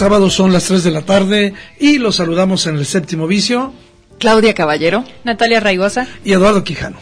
Es sábado, son las 3 de la tarde y los saludamos en el séptimo vicio. Claudia Caballero. Natalia Raigosa. Y Eduardo Quijano.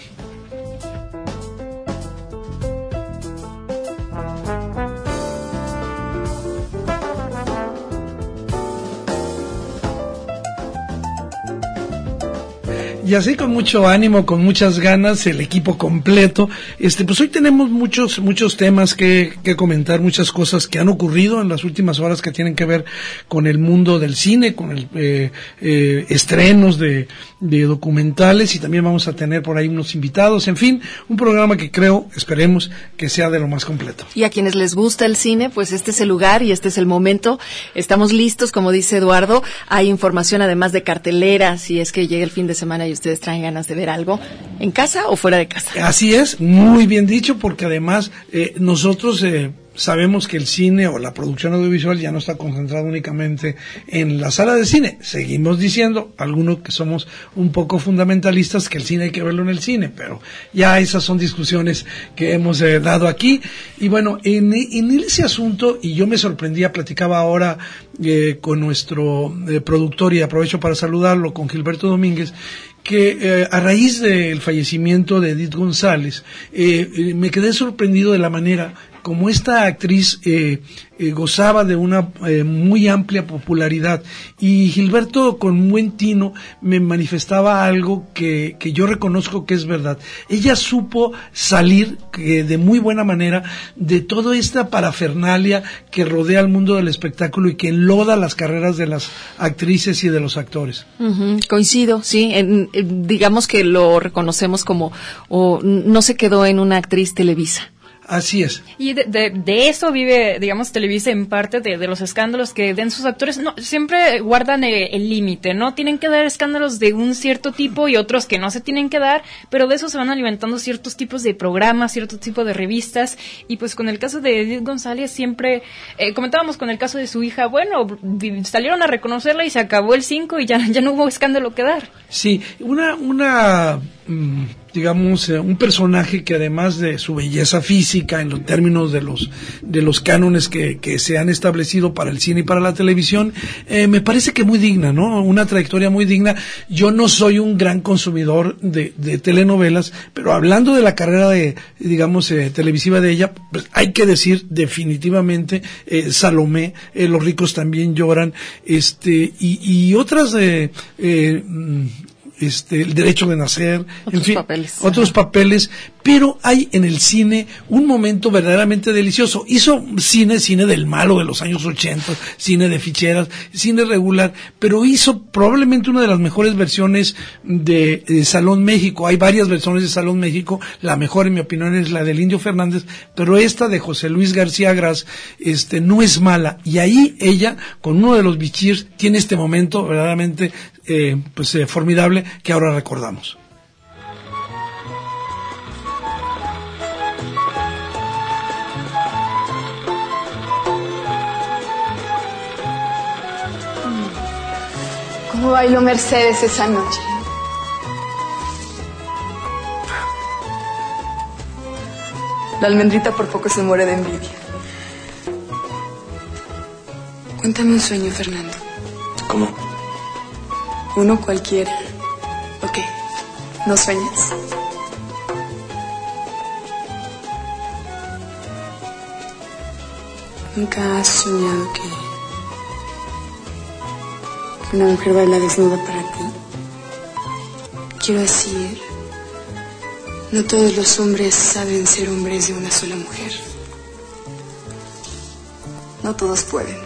Y así con mucho ánimo, con muchas ganas, el equipo completo. Este, pues hoy tenemos muchos, muchos temas que, comentar, muchas cosas que han ocurrido en las últimas horas que tienen que ver con el mundo del cine, con el eh, eh, estrenos de, de documentales y también vamos a tener por ahí unos invitados. En fin, un programa que creo, esperemos, que sea de lo más completo. Y a quienes les gusta el cine, pues este es el lugar y este es el momento. Estamos listos, como dice Eduardo. Hay información además de cartelera, si es que llega el fin de semana y ustedes traen ganas de ver algo, ¿en casa o fuera de casa? Así es, muy bien dicho, porque además eh, nosotros eh, sabemos que el cine o la producción audiovisual ya no está concentrada únicamente en la sala de cine. Seguimos diciendo, algunos que somos un poco fundamentalistas, que el cine hay que verlo en el cine, pero ya esas son discusiones que hemos eh, dado aquí. Y bueno, en, en, ese asunto, y yo me sorprendía, platicaba ahora eh, con nuestro eh, productor y aprovecho para saludarlo, con Gilberto Domínguez, que eh, a raíz del fallecimiento de Edith González, eh, me quedé sorprendido de la manera como esta actriz eh, eh, gozaba de una eh, muy amplia popularidad y Gilberto con buen tino me manifestaba algo que, que yo reconozco que es verdad. Ella supo salir de muy buena manera de toda esta parafernalia que rodea al mundo del espectáculo y que enloda las carreras de las actrices y de los actores. Coincido, sí. En, digamos que lo reconocemos como, o no se quedó en una actriz televisa. Así es. Y de, de, de, eso vive, digamos, Televisa en parte de, de, los escándalos que den sus actores. No, siempre guardan el límite, ¿no? Tienen que dar escándalos de un cierto tipo y otros que no se tienen que dar, pero de eso se van alimentando ciertos tipos de programas, ciertos tipos de revistas. Y pues con el caso de Edith González siempre, eh, comentábamos con el caso de su hija, bueno, salieron a reconocerla y se acabó el 5 y ya, ya no hubo escándalo que dar. Sí, una, una, mmm digamos, eh, un personaje que además de su belleza física en los términos de los, de los cánones que, que se han establecido para el cine y para la televisión, eh, me parece que muy digna, ¿no? Una trayectoria muy digna. Yo no soy un gran consumidor de, telenovelas, pero hablando de la carrera de, digamos, eh, televisiva de ella, pues hay que decir definitivamente eh, Salomé, Los ricos también lloran, este, y, y otras, este, el derecho de nacer, otros en fin, papeles. otros papeles, pero hay en el cine un momento verdaderamente delicioso. Hizo cine, cine del malo de los años 80, cine de ficheras, cine regular, pero hizo probablemente una de las mejores versiones de, de, Salón México. Hay varias versiones de Salón México, la mejor en mi opinión es la del Indio Fernández, pero esta de José Luis García Gras, este, no es mala. Y ahí ella, con uno de los bichirs, tiene este momento verdaderamente eh, pues, eh, formidable que ahora recordamos. ¿Cómo bailó Mercedes esa noche? La almendrita por poco se muere de envidia. Cuéntame un sueño, Fernando. ¿Cómo? Uno cualquiera. Ok, no sueñes. Nunca has soñado que, una mujer baila desnuda para ti. Quiero decir, no todos los hombres saben ser hombres de una sola mujer. No todos pueden.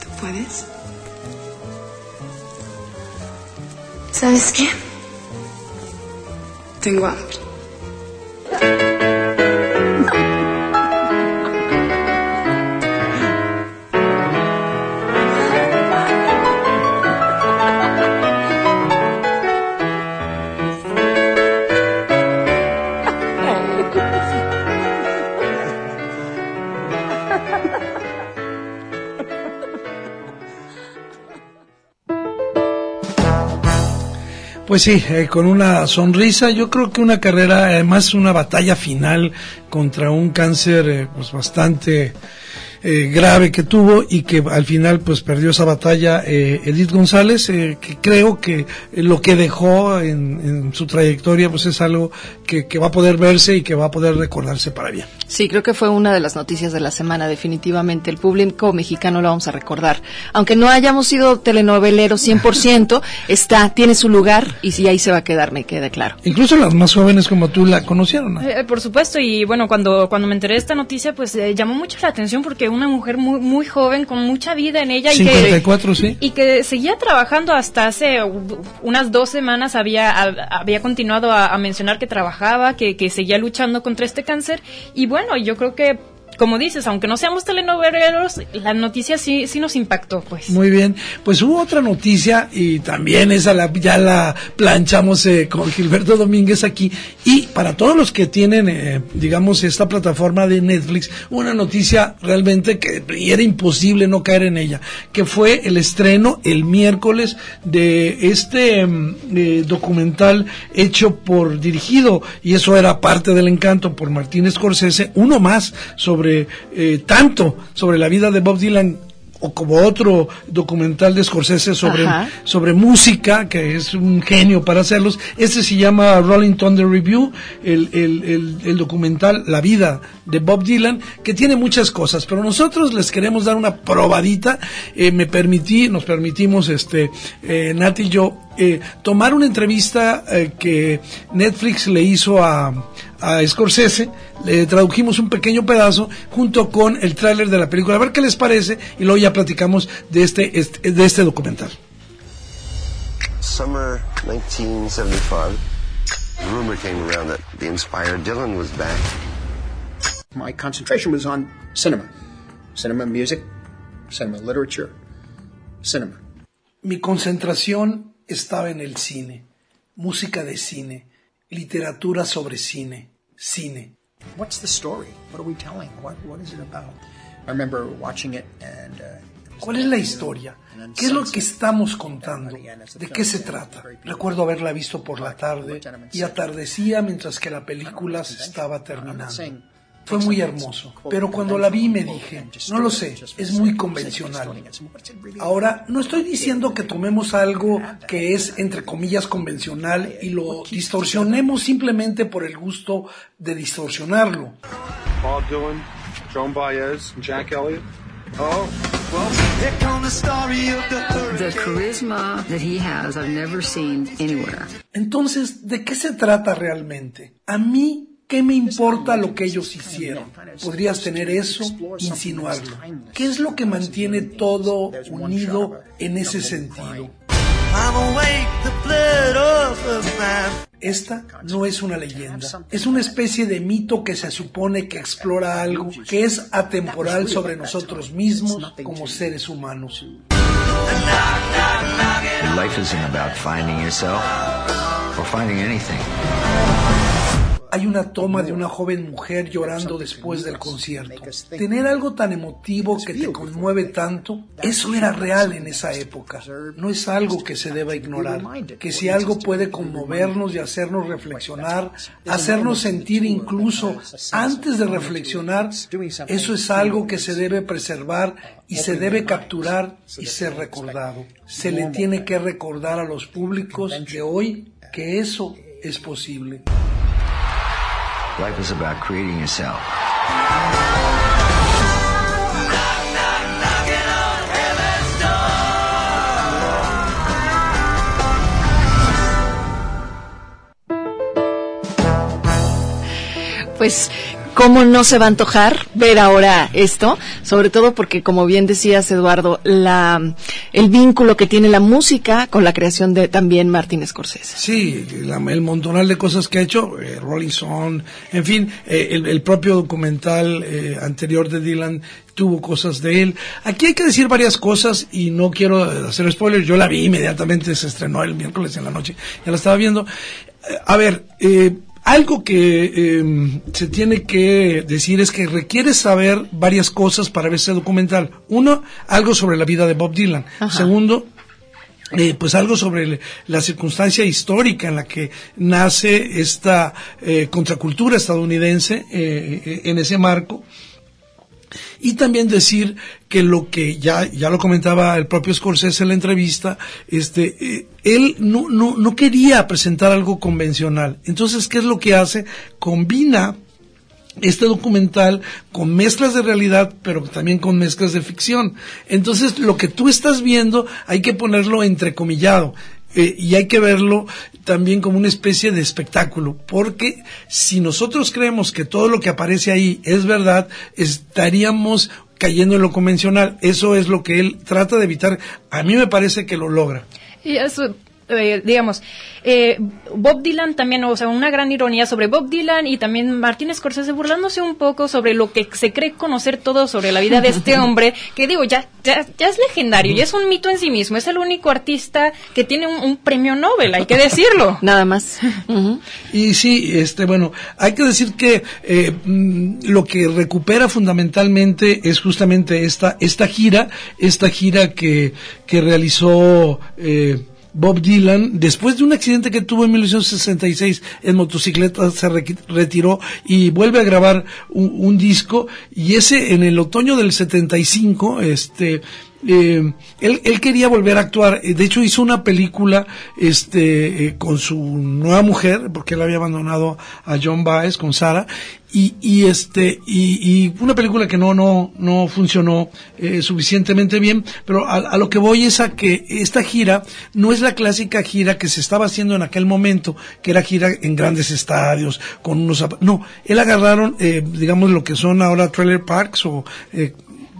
¿Tú puedes? ¿Sabes qué? Tengo hambre. Pues sí, eh, con una sonrisa, yo creo que una carrera, además una batalla final contra un cáncer eh, pues bastante eh, grave que tuvo y que al final pues perdió esa batalla eh, Edith González, eh, que creo que lo que dejó en, en, su trayectoria pues es algo que, que va a poder verse y que va a poder recordarse para bien. Sí, creo que fue una de las noticias de la semana, definitivamente. El público mexicano lo vamos a recordar. Aunque no hayamos sido telenoveleros 100%, está, tiene su lugar y sí, ahí se va a quedar, me queda claro. Incluso las más jóvenes como tú la conocieron. ¿no? Eh, por supuesto, y bueno, cuando, cuando me enteré de esta noticia, pues eh, llamó mucho la atención porque una mujer muy, muy joven, con mucha vida en ella. 54, y que, sí. Y que seguía trabajando hasta hace unas dos semanas, había, había continuado a, a mencionar que trabajaba, que, que seguía luchando contra este cáncer. Y bueno, yo creo que como dices, aunque no seamos telenoveleros, la noticia sí, sí nos impactó, pues. Muy bien. Pues hubo otra noticia y también esa la, ya la planchamos eh, con Gilberto Domínguez aquí. Y para todos los que tienen, eh, digamos, esta plataforma de Netflix, una noticia realmente que era imposible no caer en ella, que fue el estreno el miércoles de este eh, documental hecho por, dirigido, y eso era parte del encanto, por Martín Scorsese, uno más sobre sobre eh, tanto sobre la vida de Bob Dylan o como otro documental de Scorsese sobre, sobre música, que es un genio para hacerlos. Este se llama Rolling Thunder Review, el, el, el, el, documental La vida de Bob Dylan, que tiene muchas cosas, pero nosotros les queremos dar una probadita. Eh, me permití, nos permitimos, este, eh, Nati y yo, eh, tomar una entrevista eh, que Netflix le hizo a, a Scorsese, le tradujimos un pequeño pedazo junto con el tráiler de la película, a ver qué les parece y luego ya platicamos de este, este de este documental. Summer 1975, a rumor came around that the inspired Dylan was back. My concentration was on cinema, cinema music, cinema literature, cinema. Mi concentración estaba en el cine, música de cine, literatura sobre cine, cine. What's the story? What are we telling? What, what is it about? I remember watching it and. Uh, ¿Cuál es la historia? ¿Qué es lo que estamos contando? ¿De qué se trata? Recuerdo haberla visto por la tarde y atardecía mientras que la película se estaba terminando. Fue muy hermoso, pero cuando la vi me dije, no lo sé, es muy convencional. Ahora, no estoy diciendo que tomemos algo que es, entre comillas, convencional y lo distorsionemos simplemente por el gusto de distorsionarlo. Bob Dylan, Joan Baez, Jack Elliott. Oh, well, here comes the story of the hurricane. The charisma that he has, I've never seen anywhere. Entonces, ¿de qué se trata realmente? A mí ¿Qué me importa lo que ellos hicieron? Podrías tener eso, insinuarlo. ¿Qué es lo que mantiene todo unido en ese sentido? Esta no es una leyenda, es una especie de mito que se supone que explora algo que es atemporal sobre nosotros mismos como seres humanos. Life isn't about finding yourself or finding anything. Hay una toma de una joven mujer llorando después del concierto. Tener algo tan emotivo que te conmueve tanto, eso era real en esa época. No es algo que se deba ignorar. Que si algo puede conmovernos y hacernos reflexionar, hacernos sentir incluso antes de reflexionar, eso es algo que se debe preservar y se debe capturar y ser recordado. Se le tiene que recordar a los públicos de hoy que eso es posible. Life is about creating yourself. Pues cómo no se va a antojar ver ahora esto, sobre todo porque, como bien decías, Eduardo, la, el vínculo que tiene la música con la creación de también Martin Scorsese. Sí, el montonal de cosas que ha hecho, eh, Rolling Stone, en fin, eh, el, propio documental eh, anterior de Dylan tuvo cosas de él. Aquí hay que decir varias cosas y no quiero hacer spoilers. Yo la vi inmediatamente, se estrenó el miércoles en la noche, ya la estaba viendo. a ver, eh, algo que em, se tiene que decir es que requiere saber varias cosas para ver ese documental. Uno, algo sobre la vida de Bob Dylan. Segundo, eh, pues algo sobre la circunstancia histórica en la que nace esta eh, contracultura estadounidense eh, en ese marco. Y también decir que lo que ya, ya lo comentaba el propio Scorsese en la entrevista, este, eh, él no, no, no quería presentar algo convencional. Entonces, ¿qué es lo que hace? Combina este documental con mezclas de realidad, pero también con mezclas de ficción. Entonces, lo que tú estás viendo hay que ponerlo entrecomillado. Eh, y hay que verlo también como una especie de espectáculo, porque si nosotros creemos que todo lo que aparece ahí es verdad, estaríamos cayendo en lo convencional. Eso es lo que él trata de evitar. A mí me parece que lo logra. Y eso, eh, digamos, eh, Bob Dylan también, o sea, una gran ironía sobre Bob Dylan y también Martín Scorsese burlándose un poco sobre lo que se cree conocer todo sobre la vida de este hombre, que digo, ya, ya, es legendario, y es un mito en sí mismo, es el único artista que tiene un, premio Nobel, hay que decirlo. Nada más. Y sí, este, bueno, hay que decir que eh, mm, lo que recupera fundamentalmente es justamente esta, esta gira, esta gira que, que realizó eh, Bob Dylan, después de un accidente que tuvo en 1966 en motocicleta, se retiró y vuelve a grabar un, disco y ese en el otoño del 75, este, eh, él, él, quería volver a actuar. De hecho, hizo una película este, eh, con su nueva mujer, porque él había abandonado a John Baez con Sara, y, y este y, y, una película que no no no funcionó eh, suficientemente bien pero a, lo que voy es a que esta gira no es la clásica gira que se estaba haciendo en aquel momento que era gira en grandes estadios con unos no él agarraron eh, digamos lo que son ahora trailer parks o eh,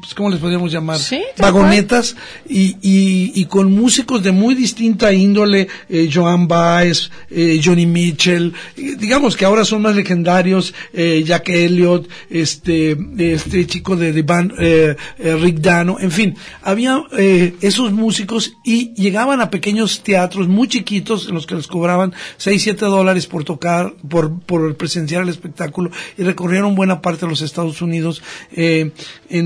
pues, ¿cómo les podríamos llamar? Vagonetas y, y, con músicos de muy distinta índole, eh, Joan Baez, eh, Johnny Mitchell, digamos que ahora son más legendarios, eh, Jack Elliott, este, este chico de The Band, Rick Dano, en fin, había esos músicos y llegaban a pequeños teatros muy chiquitos en los que les cobraban 6, 7 dólares por tocar, por, por presenciar el espectáculo y recorrieron buena parte de los Estados Unidos en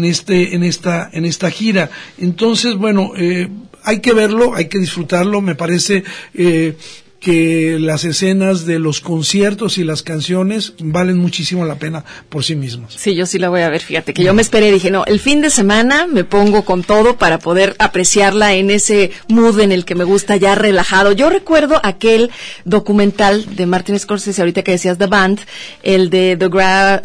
este en esta, en esta gira. Entonces, bueno, eh, hay que verlo, hay que disfrutarlo, me parece eh, que las escenas de los conciertos y las canciones valen muchísimo la pena por sí mismos. Sí, yo sí la voy a ver, fíjate, que yo me esperé, dije, no, el fin de semana me pongo con todo para poder apreciarla en ese mood en el que me gusta ya relajado. Yo recuerdo aquel documental de Martin Scorsese, ahorita que decías The Band, el de The,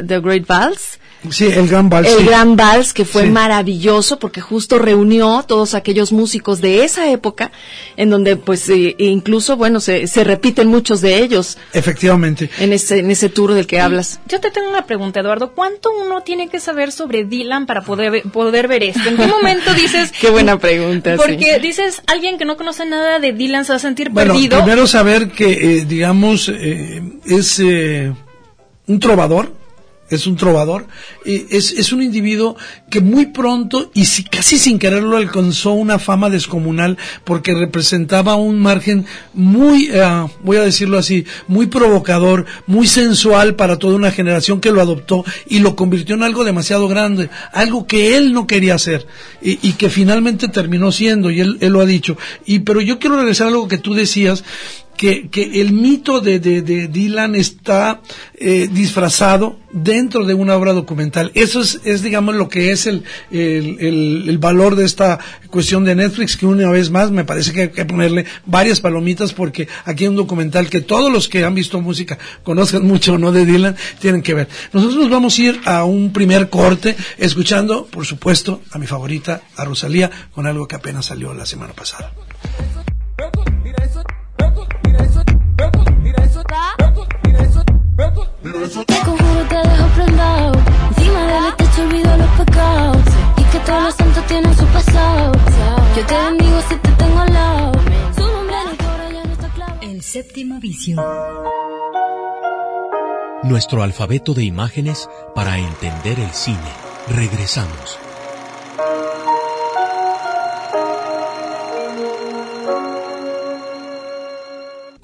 The Great Vals, Sí, el Gran Vals. El Gran Vals, que fue maravilloso porque justo reunió todos aquellos músicos de esa época, en donde pues eh, e incluso, bueno, se, se, repiten muchos de ellos. Efectivamente. En ese, en ese tour del que hablas. Yo te tengo una pregunta, Eduardo. ¿Cuánto uno tiene que saber sobre Dylan para poder, poder ver esto? ¿En qué momento dices... qué buena pregunta, Porque dices, alguien que no conoce nada de Dylan se va a sentir bueno, perdido. Primero saber que, eh, digamos, eh, es un trovador es un trovador, es, es, un individuo que muy pronto y si, casi sin quererlo alcanzó una fama descomunal porque representaba un margen muy, eh, voy a decirlo así, muy provocador, muy sensual para toda una generación que lo adoptó y lo convirtió en algo demasiado grande, algo que él no quería hacer y, y que finalmente terminó siendo y él, él, lo ha dicho. Y pero yo quiero regresar a algo que tú decías que, que el mito de, de, de Dylan está eh, disfrazado dentro de una obra documental. Eso es, es digamos, lo que es el, el, el, valor de esta cuestión de Netflix, que una vez más me parece que hay que ponerle varias palomitas porque aquí hay un documental que todos los que han visto música, conozcan mucho o no de Dylan, tienen que ver. Nosotros nos vamos a ir a un primer corte, escuchando, por supuesto, a mi favorita, a Rosalía, con algo que apenas salió la semana pasada. Te conjuro te prendado. Encima del techo olvido los pecados. Y que todos los santos tienen su pasado. Yo te bendigo si te tengo al lado. Su nombre en el coro ya no está claro. El séptimo vicio. Nuestro alfabeto de imágenes para entender el cine. Regresamos.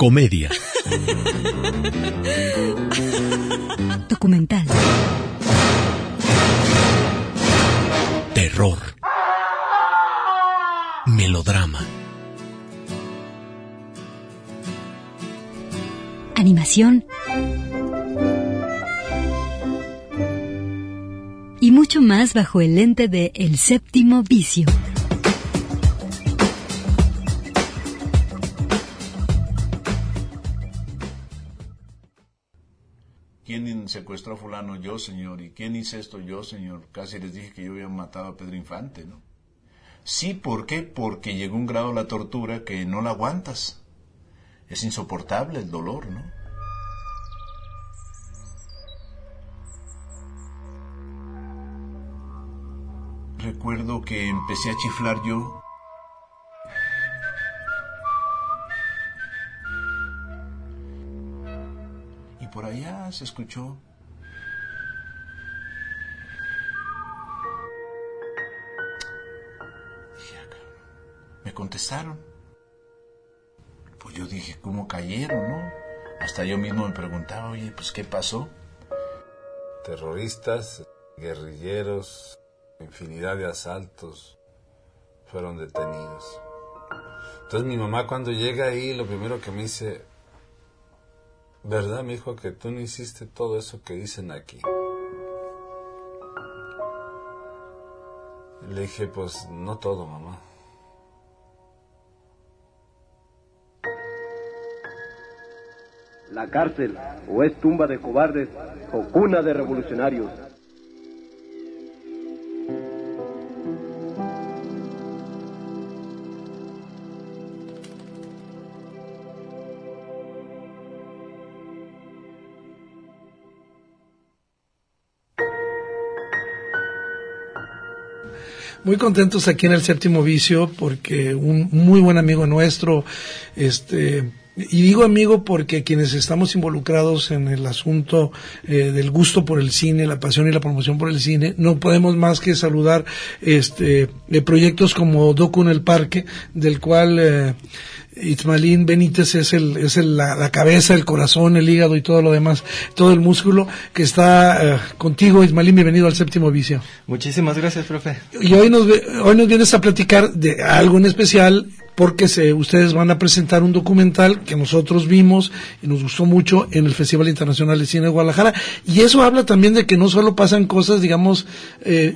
Comedia. Documental. Terror. Melodrama. Animación. Y mucho más bajo el lente de El séptimo vicio. ¿Quién secuestró a fulano? Yo, señor. ¿Y quién hizo esto? Yo, señor. Casi les dije que yo había matado a Pedro Infante, ¿no? Sí, ¿por qué? Porque llegó un grado la tortura que no la aguantas. Es insoportable el dolor, ¿no? Recuerdo que empecé a chiflar yo se escuchó. "Ah, cabrón". me contestaron. Pues yo dije cómo cayeron no hasta yo mismo me preguntaba oye pues qué pasó Terroristas, guerrilleros, infinidad de asaltos fueron detenidos. Entonces mi mamá cuando llega ahí, lo primero que me dice, ¿verdad, mi hijo, que tú no hiciste todo eso que dicen aquí? Le dije, pues no todo, mamá. La cárcel o es tumba de cobardes o cuna de revolucionarios. Muy contentos aquí en el séptimo vicio porque un muy buen amigo nuestro, este, y digo amigo porque quienes estamos involucrados en el asunto eh, del gusto por el cine, la pasión y la promoción por el cine, no podemos más que saludar este de proyectos como Docu en el Parque, del cual eh, Ismailín Benítez es el es el, la, la cabeza, el corazón, el hígado y todo lo demás, todo el músculo que está eh, contigo, Ismailín, bienvenido al séptimo vicio. Muchísimas gracias, profe. Y hoy nos hoy nos vienes a platicar de algo en especial porque se, ustedes van a presentar un documental que nosotros vimos y nos gustó mucho en el Festival Internacional de Cine de Guadalajara. Y eso habla también de que no solo pasan cosas, digamos, eh,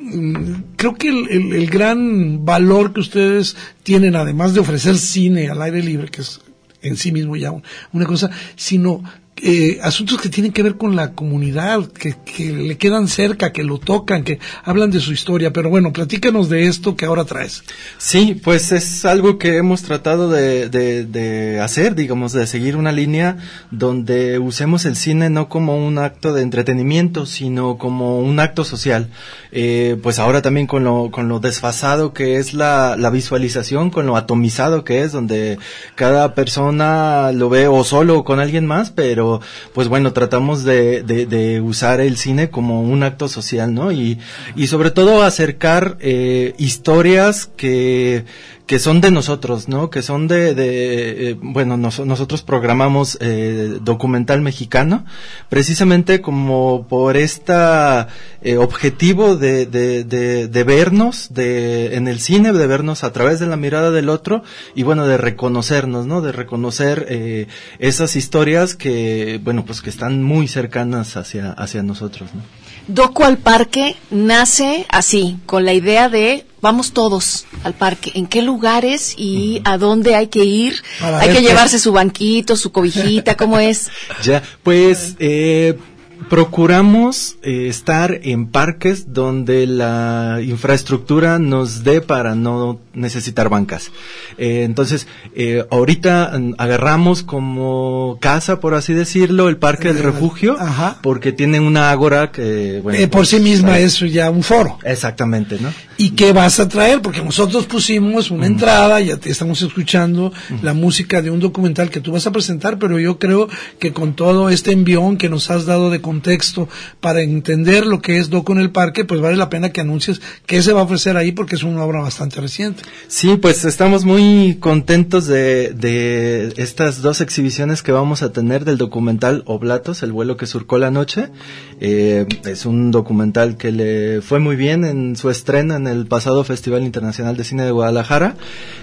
mm, creo que el, el- gran valor que ustedes tienen, además de ofrecer cine al aire libre, que es en sí mismo ya un- una cosa, sino eh, asuntos que tienen que ver con la comunidad, que, que le quedan cerca, que lo tocan, que hablan de su historia. Pero bueno, platícanos de esto que ahora traes. Sí, pues es algo que hemos tratado de, hacer, digamos, de seguir una línea donde usemos el cine no como un acto de entretenimiento, sino como un acto social. Eh, pues ahora también con lo, con lo desfasado que es la visualización, con lo atomizado que es, donde cada persona lo ve o solo o con alguien más, pero pues bueno, tratamos de, usar el cine como un acto social, ¿no? Y, y sobre todo acercar eh, historias que que son de nosotros, ¿no? Que son de, de eh, bueno, nos- nosotros programamos eh, documental mexicano, precisamente como por esta eh, objetivo de, de, de, de vernos de, en el cine, de vernos a través de la mirada del otro y bueno, de reconocernos, ¿no? De reconocer eh, esas historias que, bueno, pues que están muy cercanas hacia, hacia nosotros, ¿no? Docu al parque nace así, con la idea de vamos todos al parque, en qué lugares y a dónde hay que ir, Para hay que llevarse su banquito, su cobijita, ¿cómo es? Ya, pues, eh, procuramos eh, estar en parques donde la infraestructura nos dé para no necesitar bancas. Eh, entonces, eh, ahorita mm, agarramos como casa, por así decirlo, el Parque del Refugio, porque tiene una ágora que, bueno, Eh, por pues, sí misma eh, es ya un foro. Exactamente, ¿no? ¿Y qué vas a traer? Porque nosotros pusimos una entrada, ya te estamos escuchando la música de un documental que tú vas a presentar, pero yo creo que con todo este envión que nos has dado de contexto para entender lo que es Doco en el Parque, pues vale la pena que anuncies qué se va a ofrecer ahí porque es una obra bastante reciente. Sí, pues estamos muy contentos de, de estas dos exhibiciones que vamos a tener del documental Oblatos, el vuelo que surcó la noche. Eh, es un documental que le fue muy bien en su estreno en el pasado Festival Internacional de Cine de Guadalajara.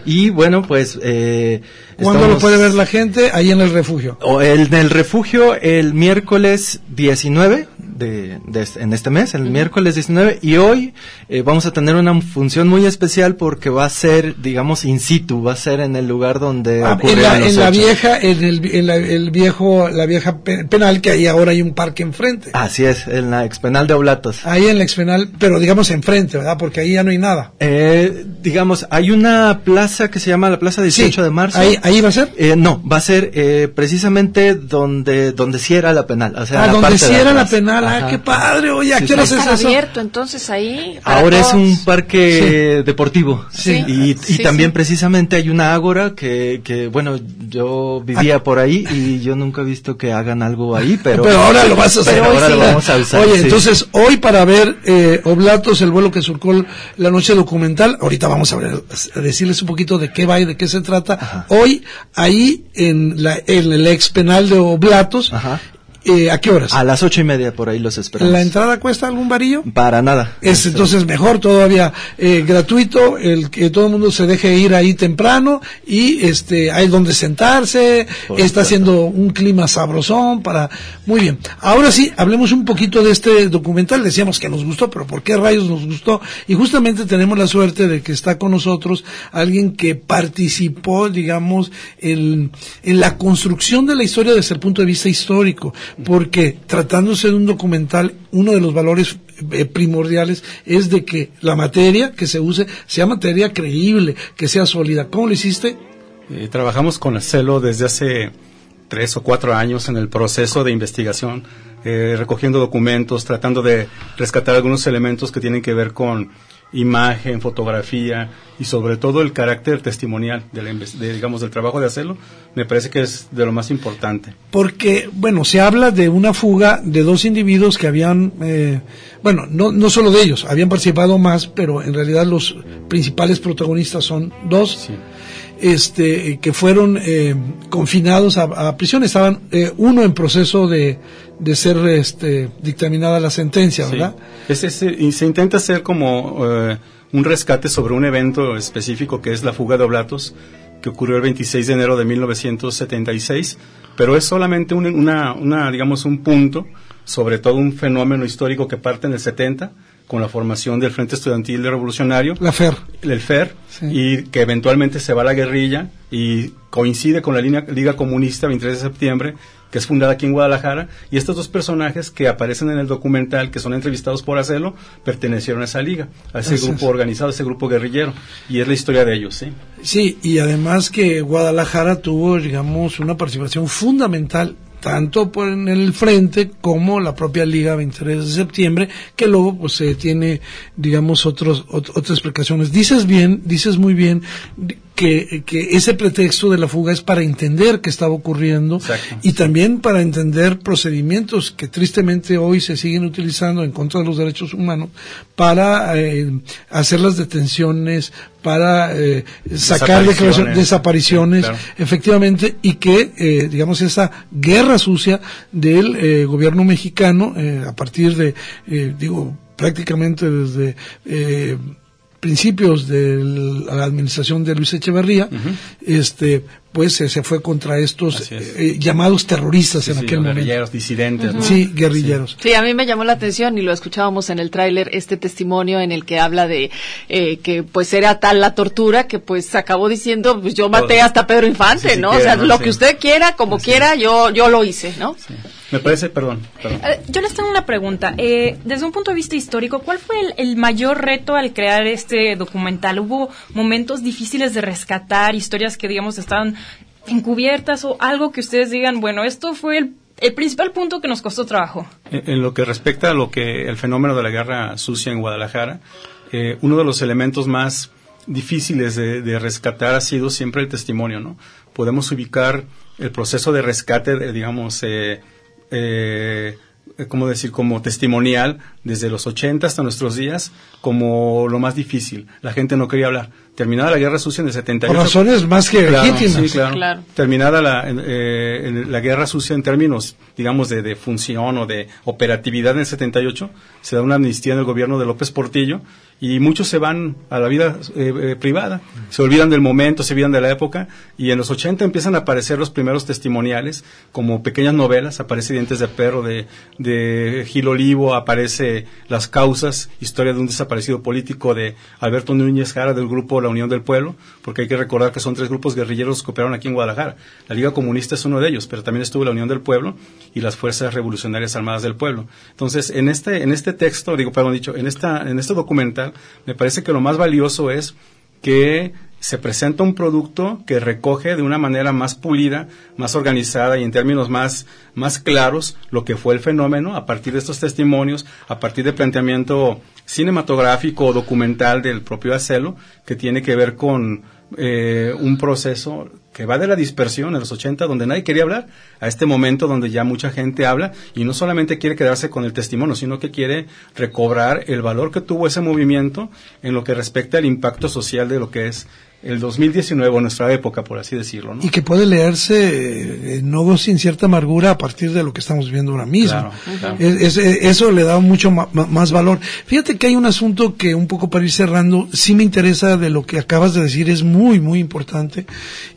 Y bueno, pues... Eh, ¿Cuándo lo estamos- puede ver la gente? Ahí en el refugio. o el, en el refugio el miércoles 19 de, de este- en este mes, el miércoles 19 y hoy eh, vamos a tener una función muy especial porque va a ser, digamos, in situ, va a ser en el lugar donde Ah, en ocurrieron la, los en la vieja, en el, en la- el viejo, la vieja pe- penal que ahí ahora hay un parque enfrente. Así es, en la expenal de Oblatos. Ahí en la expenal, pero digamos enfrente, ¿verdad? Porque ahí ya no hay nada. Eh, digamos, hay una plaza que se llama la Plaza 18 de Marzo. ahí- ahí va a ser. Eh, no, va a ser eh, precisamente donde donde sí era la penal. O sea, ah, la donde parte sí de era la penal. Ah, Ajá. qué padre. Oye, ¿a Sí, qué horas sí. es eso? abierto entonces ahí. Ahora es un parque deportivo. Sí. Y, y Sí, también sí. precisamente hay una ágora que, que, bueno, yo vivía Ah. por ahí y yo nunca he visto que hagan algo ahí, pero... Pero ahora lo vas a hacer. pero ahora lo vamos a usar. Oye, sí. entonces hoy para ver eh, Oblatos, el vuelo que surcó la noche documental, ahorita vamos a, ver- a decirles un poquito de qué va y de qué se trata. Hoy, ahí en, la, en el ex penal de Oblatos, eh, ¿a qué horas? A las ocho y media por ahí los esperamos. ¿La entrada cuesta algún varillo? Para nada. Es entonces mejor todavía eh, gratuito el que todo el mundo se deje ir ahí temprano y este hay donde sentarse Por está haciendo un clima sabrosón para muy bien ahora sí hablemos un poquito de este documental decíamos que nos gustó pero por qué rayos nos gustó y justamente tenemos la suerte de que está con nosotros alguien que participó digamos en, en la construcción de la historia desde el punto de vista histórico porque tratándose de un documental uno de los valores eh, primordiales es de que la materia que se use sea materia creíble, que sea sólida. ¿Cómo lo hiciste? Eh, trabajamos con el CELO desde hace tres o cuatro años en el proceso de investigación, eh, recogiendo documentos, tratando de rescatar algunos elementos que tienen que ver con imagen, fotografía y sobre todo el carácter testimonial de la inves- de, digamos del trabajo de hacerlo, me parece que es de lo más importante. Porque, bueno, se habla de una fuga de dos individuos que habían, eh, bueno, no, no solo de ellos, habían participado más, pero en realidad los principales protagonistas son dos. Este, que fueron eh, confinados a, a prisión, estaban eh, uno en proceso de, de ser este, dictaminada la sentencia, Sí. ¿verdad? Es ese- y se intenta hacer como eh, un rescate sobre un evento específico que es la fuga de Oblatos, que ocurrió el 26 de enero de 1976, pero es solamente un, una, una, digamos, un punto sobre todo un fenómeno histórico que parte en el 70 con la formación del Frente Estudiantil Revolucionario. La FER. El FER, y que eventualmente se va a la guerrilla y coincide con la línea- Liga Comunista 23 de septiembre, que es fundada aquí en Guadalajara, y estos dos personajes que aparecen en el documental, que son entrevistados por Acelo, pertenecieron a esa liga, a ese Así grupo es. organizado, a ese grupo guerrillero, y es la historia de ellos, ¿sí? Sí, y además que Guadalajara tuvo, digamos, una participación fundamental tanto por en el frente como la propia Liga 23 de septiembre, que luego pues se tiene, digamos, otros, ot- otras explicaciones. Dices bien, dices muy bien que, que ese pretexto de la fuga es para entender qué estaba ocurriendo y también para entender procedimientos que tristemente hoy se siguen utilizando en contra de los derechos humanos para eh, hacer las detenciones, para eh, sacar declaraciones, Desapariciones. desapariciones, Sí, claro. efectivamente, y que, eh, digamos, esa guerra sucia del eh, gobierno mexicano, eh, a partir de, eh, digo, prácticamente desde eh, principios de la administración de Luis Echeverría, este, pues eh, se fue contra estos eh, llamados terroristas en Sí, aquel momento. guerrilleros, disidentes, ¿no? Sí, guerrilleros. Sí, a mí me llamó la atención y lo escuchábamos en el tráiler este testimonio en el que habla de eh, que pues era tal la tortura que pues acabó diciendo pues yo maté hasta Pedro Infante, Sí, sí ¿no? quiera, o sea, ¿no? lo Sí. que usted quiera, como quiera, yo yo lo hice, ¿no? Me parece, perdón, perdón. Eh, Yo les tengo una pregunta. Eh, desde un punto de vista histórico, ¿cuál fue el, el mayor reto al crear este documental? ¿Hubo momentos difíciles de rescatar, historias que, digamos, estaban encubiertas o algo que ustedes digan, bueno, esto fue el, el principal punto que nos costó trabajo? En, lo que respecta a lo que el fenómeno de la guerra sucia en Guadalajara, eh, uno de los elementos más difíciles de, de rescatar ha sido siempre el testimonio, ¿no? Podemos ubicar el proceso de rescate, de, digamos, eh, eh, ¿cómo decir? Como testimonial desde los 80 hasta nuestros días como lo más difícil. La gente no quería hablar. Terminada la guerra sucia en el 78. Por razones más que Claro, legítimas. sí, claro. Claro. Terminada la, eh, en la guerra sucia en términos, digamos, de, de función o de operatividad en el 78, se da una amnistía en el gobierno de López Portillo y muchos se van a la vida eh, eh, privada, se olvidan del momento, se olvidan de la época. Y en los 80 empiezan a aparecer los primeros testimoniales como pequeñas novelas, aparece Dientes de Perro de, de Gil Olivo, aparece Las Causas, historia de un desaparecido político de Alberto Núñez Jara del grupo La Unión del Pueblo, porque hay que recordar que son tres grupos guerrilleros que operaron aquí en Guadalajara. La Liga Comunista es uno de ellos, pero también estuvo la Unión del Pueblo y las Fuerzas Revolucionarias Armadas del Pueblo. Entonces, en este, en este texto, digo, perdón, dicho, en esta, en este documental, me parece que lo más valioso es que se presenta un producto que recoge de una manera más pulida, más organizada y en términos más, más claros lo que fue el fenómeno a partir de estos testimonios, a partir de planteamiento cinematográfico o documental del propio Acelo, que tiene que ver con eh, un proceso que va de la dispersión en los 80, donde nadie quería hablar, a este momento donde ya mucha gente habla y no solamente quiere quedarse con el testimonio, sino que quiere recobrar el valor que tuvo ese movimiento en lo que respecta al impacto social de lo que es el 2019 o nuestra época, por así decirlo. ¿no? Y que puede leerse eh, no sin cierta amargura a partir de lo que estamos viendo ahora mismo. Claro, claro. Es- es- eso le da mucho ma- ma- más valor. Fíjate que hay un asunto que un poco para ir cerrando, sí me interesa de lo que acabas de decir, es muy, muy importante,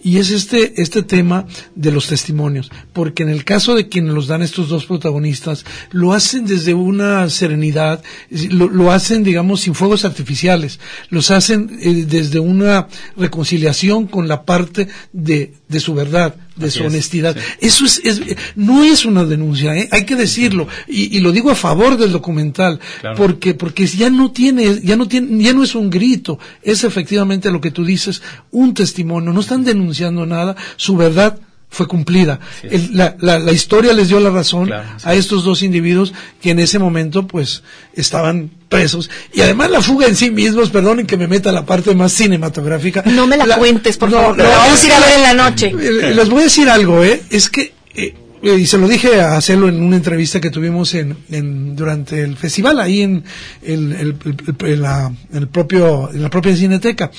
y es este, este tema de los testimonios. Porque en el caso de quienes los dan estos dos protagonistas, lo hacen desde una serenidad, lo, lo hacen, digamos, sin fuegos artificiales, los hacen eh, desde una reconciliación con la parte de, de su verdad, de Así su es, honestidad. sí. Eso es, es- no es una denuncia, ¿eh? hay que decirlo, y, y lo digo a favor del documental, Claro. porque, porque ya no tiene, ya no tiene, ya no es un grito, es efectivamente lo que tú dices, un testimonio, no están denunciando nada, su verdad fue cumplida. El- la, la, la historia les dio la razón Claro, sí. a estos dos individuos que en ese momento pues estaban presos y además la fuga en sí mismos, perdonen que me meta la parte más cinematográfica. No me la, cuentes, por no, favor. no, la vamos a ir a ver la- en la noche. eh, Les voy a decir algo, ¿eh? Es que, eh, y se lo dije a hacerlo en una entrevista que tuvimos en, en- durante el festival, ahí en, el, el- el- en la, el propio, en la propia cineteca.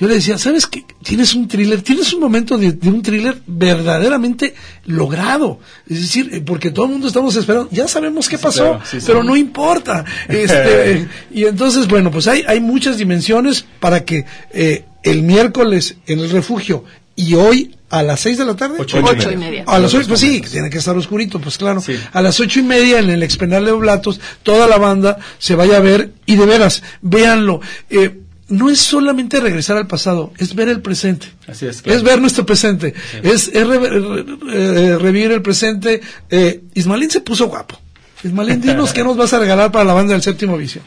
Yo le decía, ¿sabes qué? Tienes un thriller, tienes un momento de, de un thriller verdaderamente logrado. Es decir, eh, porque todo el mundo estamos esperando, ya sabemos qué pasó, claro, sí, sí. pero no importa. Este, y entonces, bueno, pues hay, hay muchas dimensiones para que eh, el miércoles en el refugio y hoy a las seis de la tarde. Ocho y Ocho y media. A las ocho, pues sí, tiene que estar oscurito, pues claro. A las ocho y media en el expendal de Oblatos, toda la banda se vaya a ver y de veras, véanlo. Eh, no es solamente regresar al pasado, es ver el presente. Así es, claro. Es ver nuestro presente, es, es re- re- eh, revivir el presente. Eh, Ismaelín se puso guapo. Ismaelín, dinos qué nos vas a regalar para la banda del séptimo visión.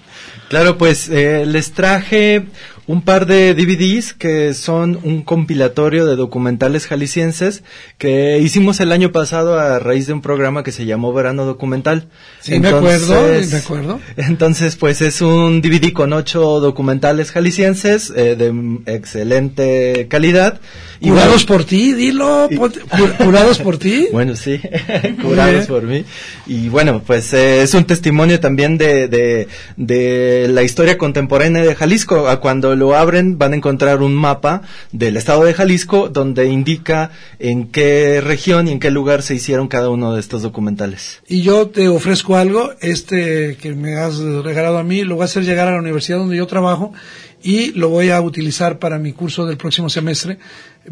Claro, pues eh, les traje un par de DVDs que son un compilatorio de documentales jaliscienses que hicimos el año pasado a raíz de un programa que se llamó Verano Documental. Sí, me acuerdo, me acuerdo. Entonces, pues es un DVD con ocho documentales jaliscienses eh, de excelente calidad. Y Curados bueno, por ti, dilo, ponte- curados por ti. bueno, sí, curados por mí. Y bueno, pues eh, es un testimonio también de, de, de la historia contemporánea de Jalisco. A cuando lo abren van a encontrar un mapa del estado de Jalisco donde indica en qué región y en qué lugar se hicieron cada uno de estos documentales. Y yo te ofrezco algo, este que me has regalado a mí, lo voy a hacer llegar a la universidad donde yo trabajo y lo voy a utilizar para mi curso del próximo semestre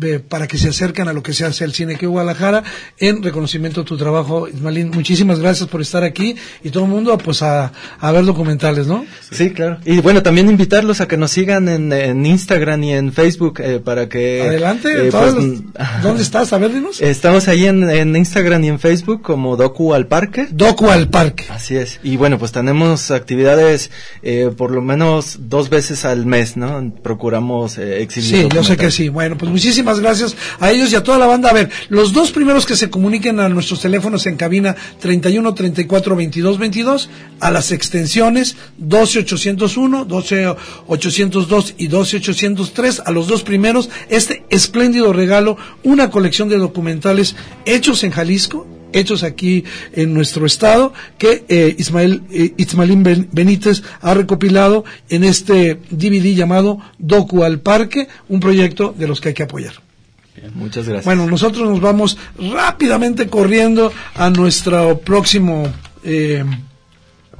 eh, para que se acerquen a lo que se hace el cine que Guadalajara en reconocimiento a tu trabajo, Ismailín. Muchísimas gracias por estar aquí y todo el mundo pues a, a ver documentales, ¿no? Sí, claro. Y bueno, también invitarlos a que nos sigan en, en Instagram y en Facebook eh, para que... Adelante, eh, todos pues, los- ¿dónde estás? A ver, dinos. Estamos ahí en, en Instagram y en Facebook como Docu al Parque. Docu al Parque. Así es. Y bueno, pues tenemos actividades eh, por lo menos dos veces al mes, ¿no? Procuramos eh, exhibir. Sí, yo sé que sí. Bueno, pues muchísimas gracias a ellos y a toda la banda. A ver, los dos primeros que se comuniquen a nuestros teléfonos en cabina 31 34 22 22, a las extensiones 12 801, 12 802 y 12 803, a los dos primeros, este espléndido regalo, una colección de documentales hechos en Jalisco, hechos aquí en nuestro estado que eh, Ismael eh, Ismailín Ben- Benítez ha recopilado en este DVD llamado Docu al Parque, un proyecto de los que hay que apoyar. Muchas gracias. Bueno, nosotros nos vamos rápidamente corriendo a nuestro próximo eh,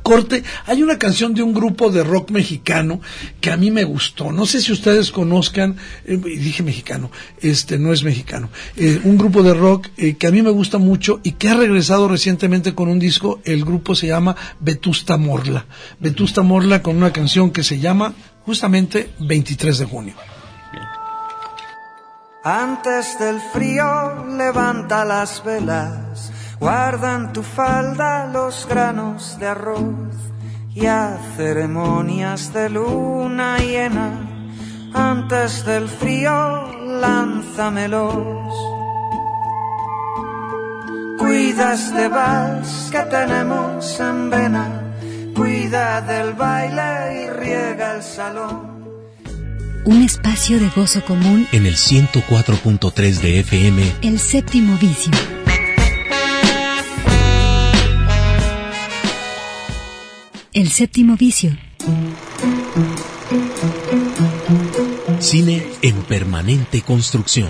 corte. Hay una canción de un grupo de rock mexicano que a mí me gustó. No sé si ustedes conozcan, eh, dije mexicano, este no es mexicano. Eh, un grupo de rock eh, que a mí me gusta mucho y que ha regresado recientemente con un disco. El grupo se llama Vetusta Morla. Vetusta Morla con una canción que se llama justamente 23 de junio. Antes del frío levanta las velas, guarda en tu falda los granos de arroz y a ceremonias de luna llena. Antes del frío lánzamelos. Cuida este vals que tenemos en vena, cuida del baile y riega el salón. Un espacio de gozo común, En el 104.3 de FM, el séptimo vicio. El séptimo vicio. cine en permanente construcción.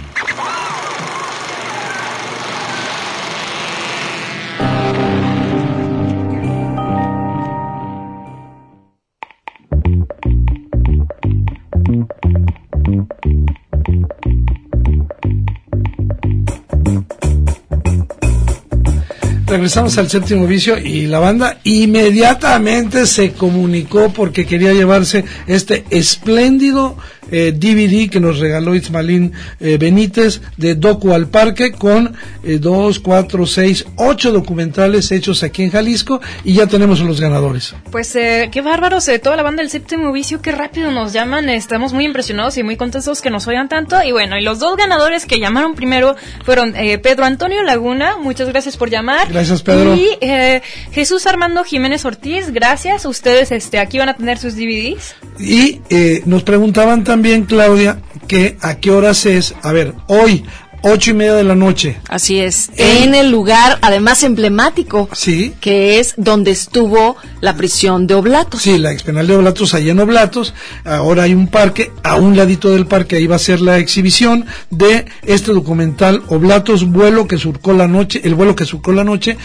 Regresamos al séptimo vicio y la banda inmediatamente se comunicó porque quería llevarse este espléndido eh, DVD que nos regaló Ismalín eh, Benítez de Docu al Parque con eh, dos, cuatro, seis, ocho documentales hechos aquí en Jalisco y ya tenemos a los ganadores. Pues eh, qué bárbaros, eh, toda la banda del séptimo vicio, qué rápido nos llaman, estamos muy impresionados y muy contentos que nos oigan tanto. Y bueno, y los dos ganadores que llamaron primero fueron eh, Pedro Antonio Laguna, muchas gracias por llamar. Gracias, Pedro. Y eh, Jesús Armando Jiménez Ortiz, gracias. Ustedes este, aquí van a tener sus DVDs. Y eh, nos preguntaban también, Claudia, que a qué horas es, a ver, hoy, ocho y media de la noche. Así es, en el lugar además emblemático, sí. que es donde estuvo la prisión de Oblatos. Sí, la expenal de Oblatos, allá en Oblatos. Ahora hay un parque, a un ladito del parque, ahí va a ser la exhibición de este documental Oblatos, vuelo que surcó la noche, el vuelo que surcó la noche,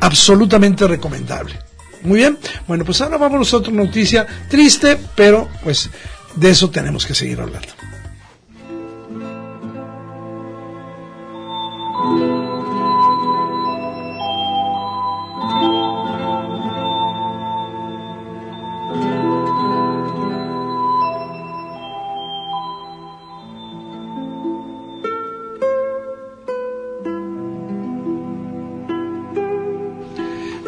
absolutamente recomendable. Muy bien, bueno, pues ahora vamos a otra noticia triste, pero pues de eso tenemos que seguir hablando.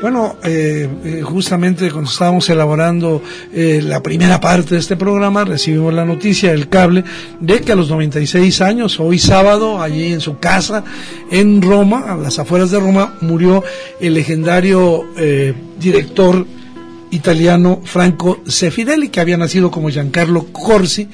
Bueno, eh, eh, justamente cuando estábamos elaborando eh, la primera parte de este programa, recibimos la noticia del cable de que a los 96 años, hoy sábado, allí en su casa, en Roma, a las afueras de Roma, murió el legendario eh, director italiano Franco Sefideli, que había nacido como Giancarlo Corsi,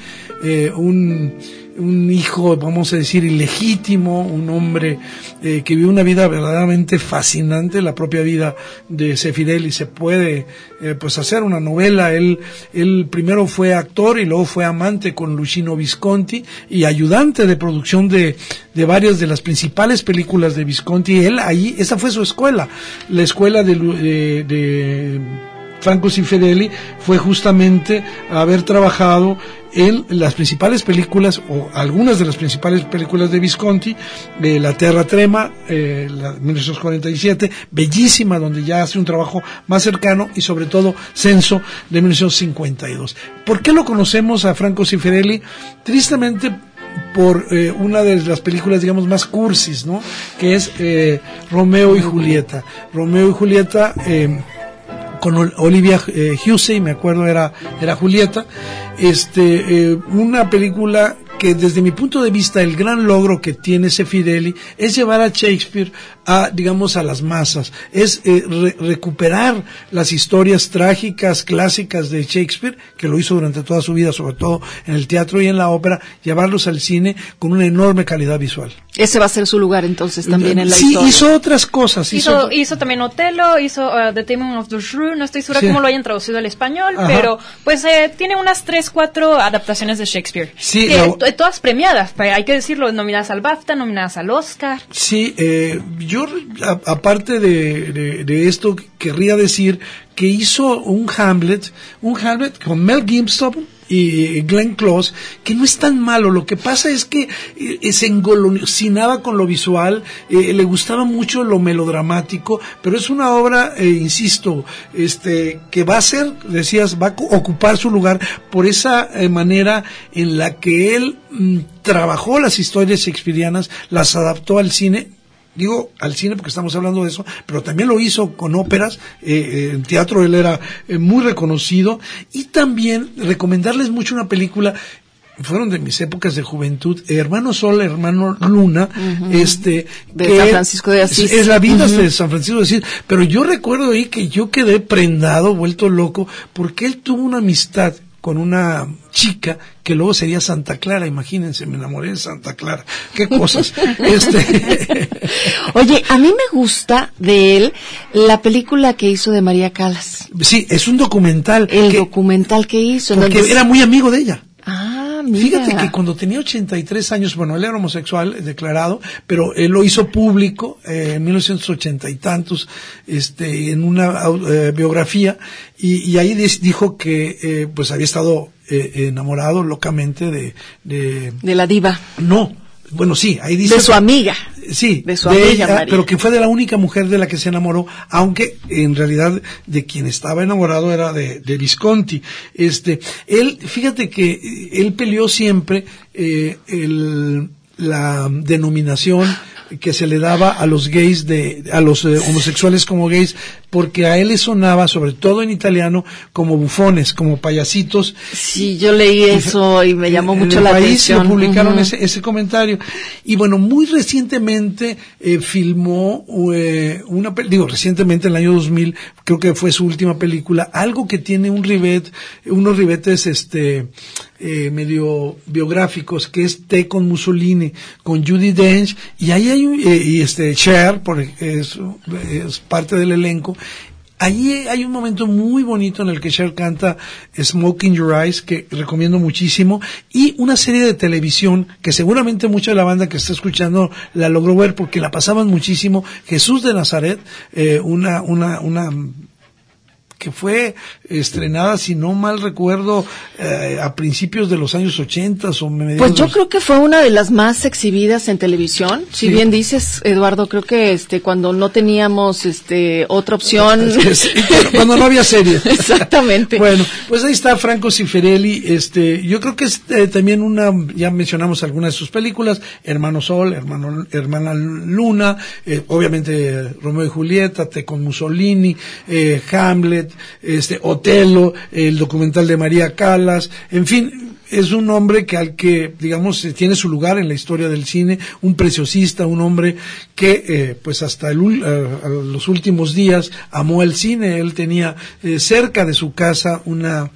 un, un hijo, vamos a decir, ilegítimo, un hombre eh, que vivió una vida verdaderamente fascinante, la propia vida de Sefideli se puede eh, pues hacer una novela, él, él primero fue actor y luego fue amante con Luchino Visconti y ayudante de producción de, de varias de las principales películas de Visconti, él ahí, esa fue su escuela, la escuela de, Lu- de- de Franco Ciferelli fue justamente haber trabajado en las principales películas o algunas de las principales películas de Visconti, eh, La Terra Trema, eh, la 1947, bellísima, donde ya hace un trabajo más cercano y sobre todo Censo de 1952. ¿Por qué lo conocemos a Franco Ciferelli? Tristemente por eh, una de las películas, digamos, más cursis, ¿no? Que es eh, Romeo y Julieta. Romeo y Julieta con Ol- Olivia eh, Hussey, me acuerdo era, era Julieta, este, eh, una película que desde mi punto de vista el gran logro que tiene Sefirelli es llevar a Shakespeare a, digamos, a las masas, es eh, re- recuperar las historias trágicas, clásicas de Shakespeare, que lo hizo durante toda su vida, sobre todo en el teatro y en la ópera, llevarlos al cine con una enorme calidad visual. Ese va a ser su lugar entonces también en la sí, historia. hizo otras cosas. Hizo, hizo también Otelo, hizo uh, The Demon of the Shrew, no estoy segura Sí. cómo lo hayan traducido al español, Ajá. pero pues eh, tiene unas tres, cuatro adaptaciones de Shakespeare. Sí, Que la- todas premiadas, hay que decirlo, nominadas al BAFTA, nominadas al Oscar. Sí, eh, yo aparte de, de- de esto querría decir que hizo un Hamlet, un Hamlet con Mel Gibson y Glenn Close, que no es tan malo. Lo que pasa es que eh, se engolosinaba con lo visual, eh, le gustaba mucho lo melodramático, pero es una obra, eh, insisto, este, que va a ser, decías, va a cu- ocupar su lugar por esa eh, manera en la que él mm, trabajó las historias shakespearianas, las adaptó al cine, digo al cine porque estamos hablando de eso, pero también lo hizo con óperas, eh, eh, en teatro él era eh, muy reconocido, y también recomendarles mucho una película fueron de mis épocas de juventud, Hermano Sol, Hermano Luna, este De que San Francisco de Asís. Es, la vida de San Francisco de Asís, pero yo recuerdo ahí que yo quedé prendado, vuelto loco, porque él tuvo una amistad con una chica que luego sería Santa Clara, imagínense, me enamoré de Santa Clara, qué cosas. este Oye, a mí me gusta de él la película que hizo de María Calas. Sí, es un documental. El documental que hizo. porque donde- era muy amigo de ella. Mira. Fíjate que cuando tenía 83 años, bueno, él era homosexual declarado, pero él lo hizo público eh, en 1980 y tantos, este, en una eh, biografía, y, y ahí dijo que eh, pues había estado eh, enamorado locamente de, de... De la diva. No, bueno, sí, ahí dice... De su amiga. Sí, De su amiga ella, pero que fue de la única mujer de la que se enamoró, aunque en realidad de quien estaba enamorado era de, de Visconti. Este, él, fíjate que eh, él peleó siempre eh, el- la denominación que se le daba a los gays de a los eh, homosexuales como gays porque a él le sonaba sobre todo en italiano como bufones como payasitos Sí, yo leí eso y me llamó en mucho el la país atención. lo publicaron ese, ese comentario. Y bueno, muy recientemente eh, filmó eh, una, digo, recientemente en el año 2000, creo que fue su última película, algo que tiene un ribet, unos ribetes este eh, medio biográficos, que es Té con Mussolini, con Judy Dench, y ahí hay un, eh, y este Cher, por, es, es parte del elenco, Allí hay un momento muy bonito en el que Cher canta Smoking Your Eyes, que recomiendo muchísimo, y una serie de televisión que seguramente mucha de la banda que está escuchando la logró ver porque la pasaban muchísimo. Jesús de Nazaret, eh, una, una, una que fue estrenada, si no mal recuerdo, eh, a principios de los años 80 o mediados Pues yo los- creo que fue una de las más exhibidas en televisión. Si Sí. bien dices, Eduardo, creo que este cuando no teníamos este otra opción. Cuando no había series. Exactamente. Bueno, pues ahí está Franco Ciferelli. Este, yo creo que es eh, también una, ya mencionamos algunas de sus películas, Hermano Sol, Hermano, Hermana Luna, eh, obviamente Romeo y Julieta, Te con Mussolini, eh, Este, Otelo, el documental de María Calas, en fin, es un hombre que al que, digamos, eh, tiene su lugar en la historia del cine, un preciosista, un hombre que, eh, pues hasta el a los últimos días amó el cine. Él tenía eh, cerca de su casa una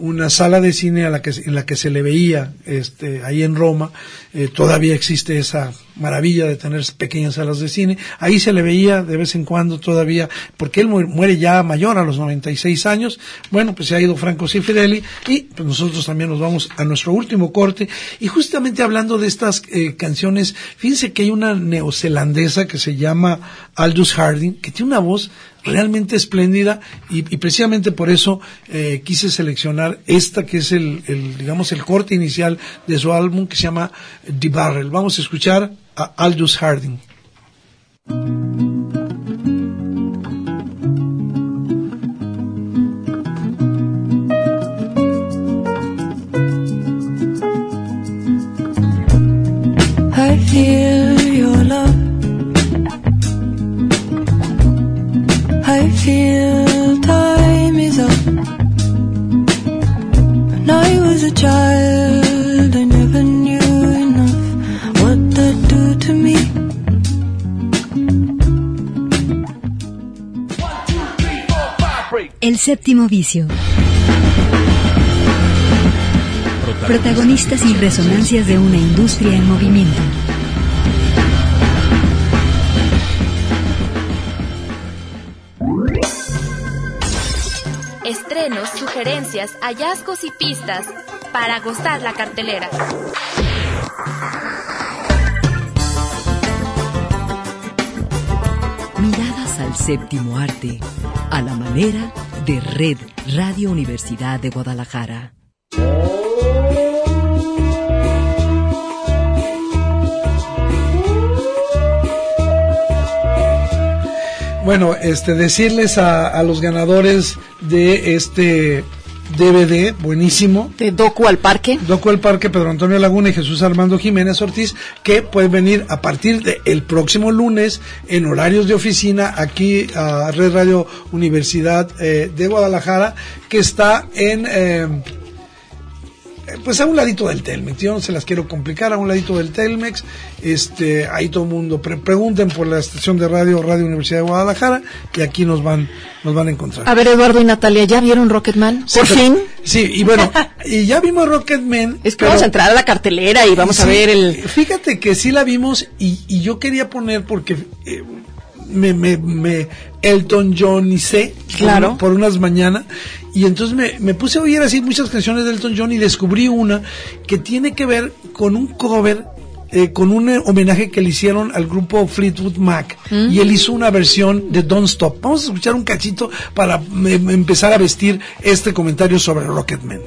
una sala de cine a la que, en la que se le veía este, ahí en Roma, eh, todavía existe esa maravilla de tener pequeñas salas de cine, ahí se le veía de vez en cuando todavía, porque él mu- muere ya mayor a los 96 años, bueno, pues se ha ido Franco Ciferelli y pues nosotros también nos vamos a nuestro último corte. Y justamente hablando de estas eh, canciones, fíjense que hay una neozelandesa que se llama Aldous Harding, que tiene una voz realmente espléndida y, precisamente por eso eh, quise seleccionar esta que es el, el, digamos, el corte inicial de su álbum que se llama The Barrel. Vamos a escuchar a Aldous Harding. El séptimo vicio. Protagonistas y resonancias de una industria en movimiento. Estrenos, sugerencias, hallazgos y pistas para gozar la cartelera. Miradas al séptimo arte, a la manera de Red Radio Universidad de Guadalajara. Bueno, este, decirles a, a los ganadores de este DVD, buenísimo. De Docu al Parque. Docu al Parque, Pedro Antonio Laguna y Jesús Armando Jiménez Ortiz, que pueden venir a partir del próximo lunes en horarios de oficina aquí a Red Radio Universidad eh, de Guadalajara, que está en... Eh, pues a un ladito del Telmex, yo no se las quiero complicar, a un ladito del Telmex, este, ahí todo el mundo, pre pregunten por la estación de radio, Radio Universidad de Guadalajara, que aquí nos van, nos van a encontrar. A ver, Eduardo y Natalia, ¿ya vieron Rocketman? Sí, Por fin. Sí, y bueno, y ya vimos Rocketman. Es que vamos a entrar a la cartelera y vamos a ver el... Fíjate que sí la vimos y, y yo quería poner porque eh, me, me, me Elton John y sé Claro. por, unas mañanas y entonces me, me puse a oír así muchas canciones de Elton John y descubrí una que tiene que ver con un cover eh, con un eh, homenaje que le hicieron al grupo Fleetwood Mac Mm. y él hizo una versión de Don't Stop. Vamos a escuchar un cachito para eh, empezar a vestir este comentario sobre Rocketman.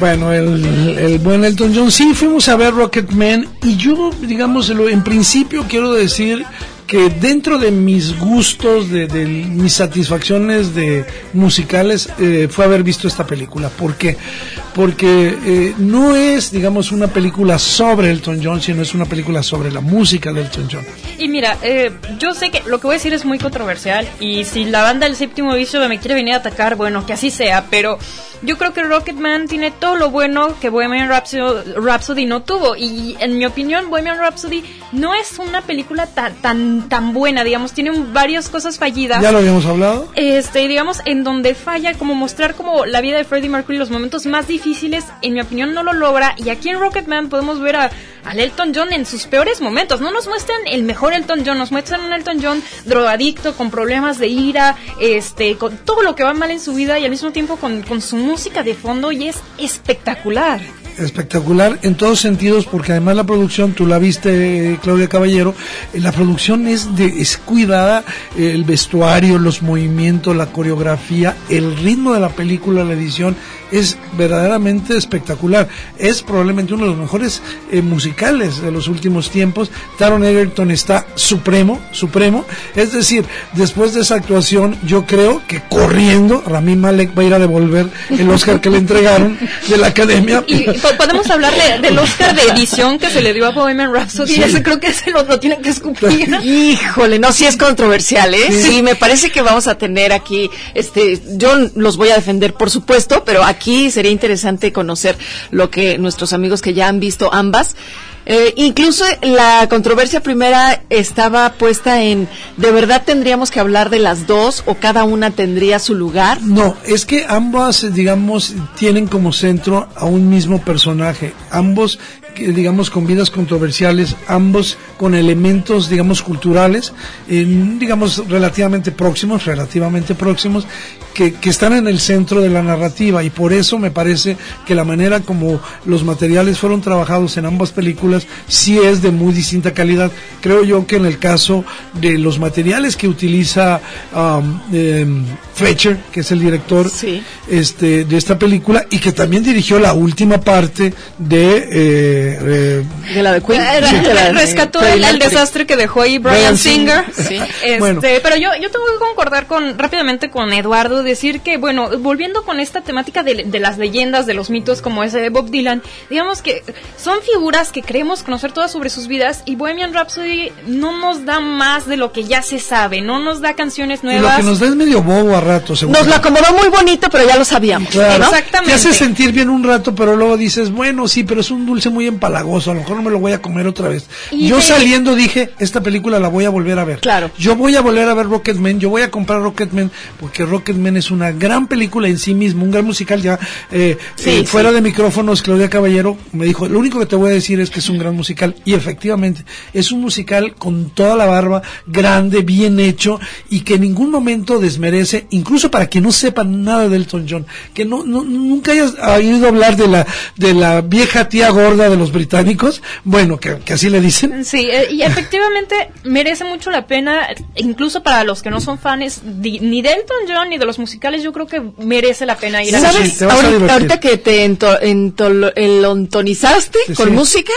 Bueno, el, el buen Elton John, sí, fuimos a ver Rocketman y yo, digamos, en principio quiero decir que dentro de mis gustos, de, de mis satisfacciones de musicales, eh, fue haber visto esta película. ¿Por qué? Porque eh, no es, digamos, una película sobre Elton John, sino es una película sobre la música de Elton John. Y mira, eh, yo sé que lo que voy a decir es muy controversial y si la banda del séptimo vicio me quiere venir a atacar, bueno, que así sea, pero yo creo que Rocketman tiene todo lo bueno que Bohemian Rhapsody, Rhapsody no tuvo y en mi opinión Bohemian Rhapsody no es una película tan tan tan buena, digamos, tiene un- varias cosas fallidas. ¿Ya lo habíamos hablado? Este, digamos, en donde falla, como mostrar como la vida de Freddie Mercury, los momentos más difíciles, en mi opinión, no lo logra. Y aquí en Rocketman podemos ver a, al Elton John en sus peores momentos. No nos muestran el mejor Elton John, nos muestran un Elton John drogadicto, con problemas de ira, este, con todo lo que va mal en su vida y al mismo tiempo con, con su música de fondo y es espectacular. Espectacular en todos sentidos porque además la producción tú la viste Claudia Caballero eh, la producción es de es cuidada eh, el vestuario los movimientos la coreografía el ritmo de la película la edición es verdaderamente espectacular. Es probablemente uno de los mejores eh, musicales de los últimos tiempos. Taron Egerton está supremo supremo. Es decir después de esa actuación yo creo que corriendo Rami Malek va a ir a devolver el Oscar que le entregaron de la academia. Y podemos hablar de- del Oscar de edición que se le dio a Bohemian Rhapsody. Sí. Ese creo que se lo, lo tienen que escupir. Híjole, no, sí es controversial, ¿eh? Sí. Sí. me parece que vamos a tener aquí, este, yo los voy a defender, por supuesto, pero aquí sería interesante conocer lo que nuestros amigos que ya han visto ambas, Eh, incluso la controversia primera estaba puesta en, ¿de verdad tendríamos que hablar de las dos o cada una tendría su lugar? No, es que ambas, digamos, tienen como centro a un mismo personaje. Ambos digamos, con vidas controversiales, ambos con elementos, digamos, culturales, eh, digamos, relativamente próximos, relativamente próximos, que, que, están en el centro de la narrativa y por eso me parece que la manera como los materiales fueron trabajados en ambas películas sí es de muy distinta calidad. Creo yo que en el caso de los materiales que utiliza um, eh, Fletcher, que es el director sí. este, de esta película y que también dirigió la última parte de... Eh, de la de Queen. Sí. Rescató el, el, desastre que dejó ahí Brian, Brian Singer. Sí. Este, Bueno. Pero yo, yo tengo que concordar con rápidamente con Eduardo, decir que, bueno, volviendo con esta temática de, de las leyendas, de los mitos como ese de Bob Dylan, digamos que son figuras que creemos conocer todas sobre sus vidas y Bohemian Rhapsody no nos da más de lo que ya se sabe, no nos da canciones Y lo nuevas. que nos da es medio bobo a rato, según Nos lo acomodó muy bonito, pero ya lo sabíamos. Claro. ¿no? Exactamente. Te hace sentir bien un rato, pero luego dices, bueno, sí, pero es un dulce muy empalagoso, a lo mejor no me lo voy a comer otra vez. Y yo de- saliendo dije, esta película la voy a volver a ver. Claro. Yo voy a volver a ver Rocketman, yo voy a comprar Rocketman, porque Rocketman es una gran película en sí mismo, un gran musical ya. eh, Sí, eh, sí. fuera de micrófonos, Claudia Caballero me dijo, lo único que te voy a decir es que es un gran musical. Y efectivamente, es un musical con toda la barba, grande, bien hecho, y que en ningún momento desmerece, incluso para quien no sepa nada de Elton John, que no, no- nunca hayas oído hablar de la, de la vieja tía gorda de los británicos, bueno, que, que así le dicen. Sí, eh, y efectivamente merece mucho la pena, incluso para los que no son fans di- ni de Elton John ni de los musicales, yo creo que merece la pena ir a ¿Sabes? sí, te vas a ahorita, ahorita que te ento- elontonizaste Sí, con sí. música,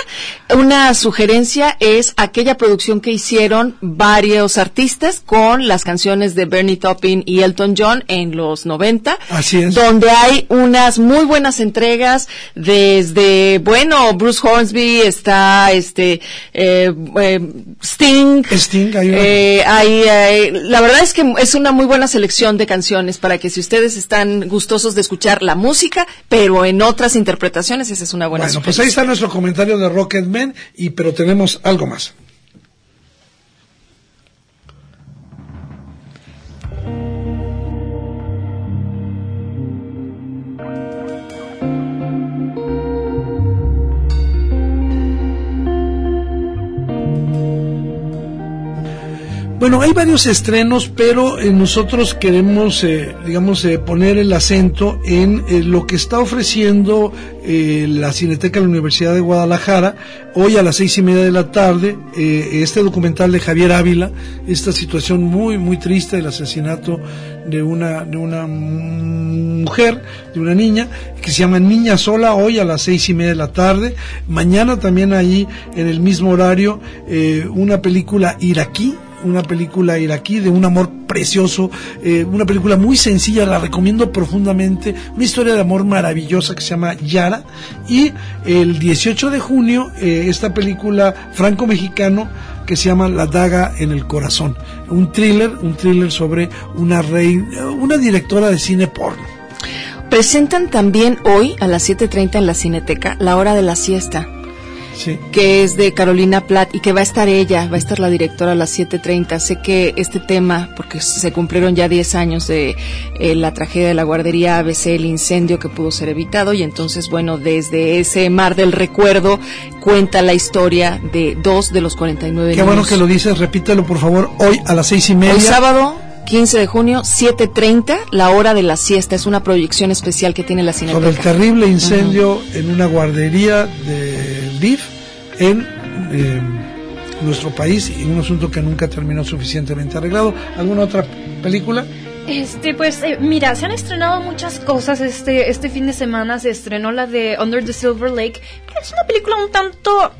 una sugerencia es aquella producción que hicieron varios artistas con las canciones de Bernie Taupin y Elton John en los 90. Así es. Donde hay unas muy buenas entregas desde, bueno, Bruce Hornsby, está este, eh, eh, Sting. Sting, hay una- Eh, hay, la verdad es que es una muy buena selección de canciones para que si ustedes están gustosos de escuchar la música, pero en otras interpretaciones, esa es una buena Bueno, pues ahí está nuestro comentario de Rocketman, y, pero tenemos algo más. Bueno, hay varios estrenos, pero eh, nosotros queremos, eh, digamos, eh, poner el acento en eh, lo que está ofreciendo eh, la Cineteca de la Universidad de Guadalajara hoy a las seis y media de la tarde. este documental de Javier Ávila, esta situación muy, muy triste del asesinato de una, de una mujer, de una niña, que se llama Niña Sola, hoy a las seis y media de la tarde. Mañana también ahí, en el mismo horario, una película iraquí, una película iraquí de un amor precioso, eh, una película muy sencilla, la recomiendo profundamente, una historia de amor maravillosa que se llama Yara. Y el 18 de junio, eh, esta película franco-mexicano que se llama La daga en el corazón, un thriller, un thriller sobre una rey, una directora de cine porno. Presentan también hoy a las 7.30 en la Cineteca La Hora de la Siesta, Sí. que es de Carolina Platt y que va a estar ella, va a estar la directora a las 7.30. Sé que este tema, porque se cumplieron ya 10 años de eh, la tragedia de la guardería ABC, el incendio que pudo ser evitado y entonces, bueno, desde ese mar del recuerdo cuenta la historia de dos de los 49 Qué niños. bueno que lo dices, repítelo por favor, hoy a las seis y media. Hoy sábado 15 de junio, 7.30, la hora de la siesta. Es una proyección especial que tiene la sobre el Cineteca. terrible incendio en una guardería de En eh, nuestro país y un asunto que nunca terminó suficientemente arreglado. ¿Alguna otra película? Este, pues, eh, mira, se han estrenado muchas cosas este, este fin de semana. Se estrenó la de Under the Silver Lake, que es una película un tanto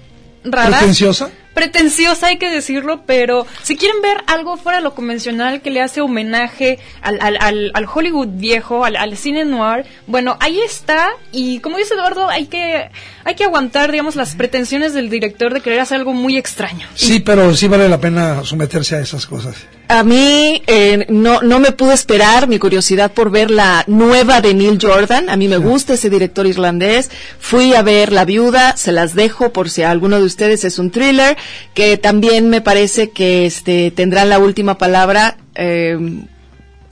rara. ¿Pretenciosa? Pretenciosa, hay que decirlo, pero si quieren ver algo fuera de lo convencional que le hace homenaje al, al, al, Hollywood viejo, al, al cine noir, bueno, ahí está. Y como dice Eduardo, hay que, hay que aguantar, digamos, las pretensiones del director de querer hacer algo muy extraño. Sí, pero sí vale la pena someterse a esas cosas. A mí eh, no, no me pude esperar mi curiosidad por ver la nueva de Neil Jordan. A mí me gusta ese director irlandés. Fui a ver La Viuda, se las dejo por si a alguno de ustedes es un thriller, que también me parece que este, tendrá la última palabra. Eh,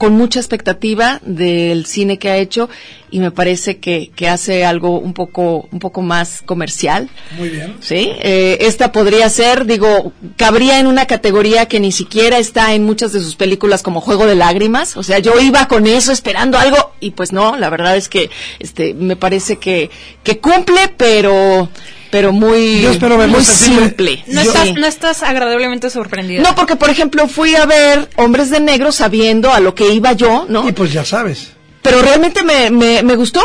con mucha expectativa del cine que ha hecho y me parece que, que hace algo un poco un poco más comercial. Muy bien. Sí, eh, esta podría ser, digo, cabría en una categoría que ni siquiera está en muchas de sus películas como Juego de Lágrimas. O sea, yo iba con eso esperando algo y pues no, la verdad es que este me parece que que cumple, pero pero muy, Yo espero muy simple. No, Sí. estás, no estás agradablemente sorprendida. No, porque por ejemplo fui a ver Hombres de Negro sabiendo a lo que iba yo, ¿no? Y pues ya sabes. Pero realmente me, me, me gustó,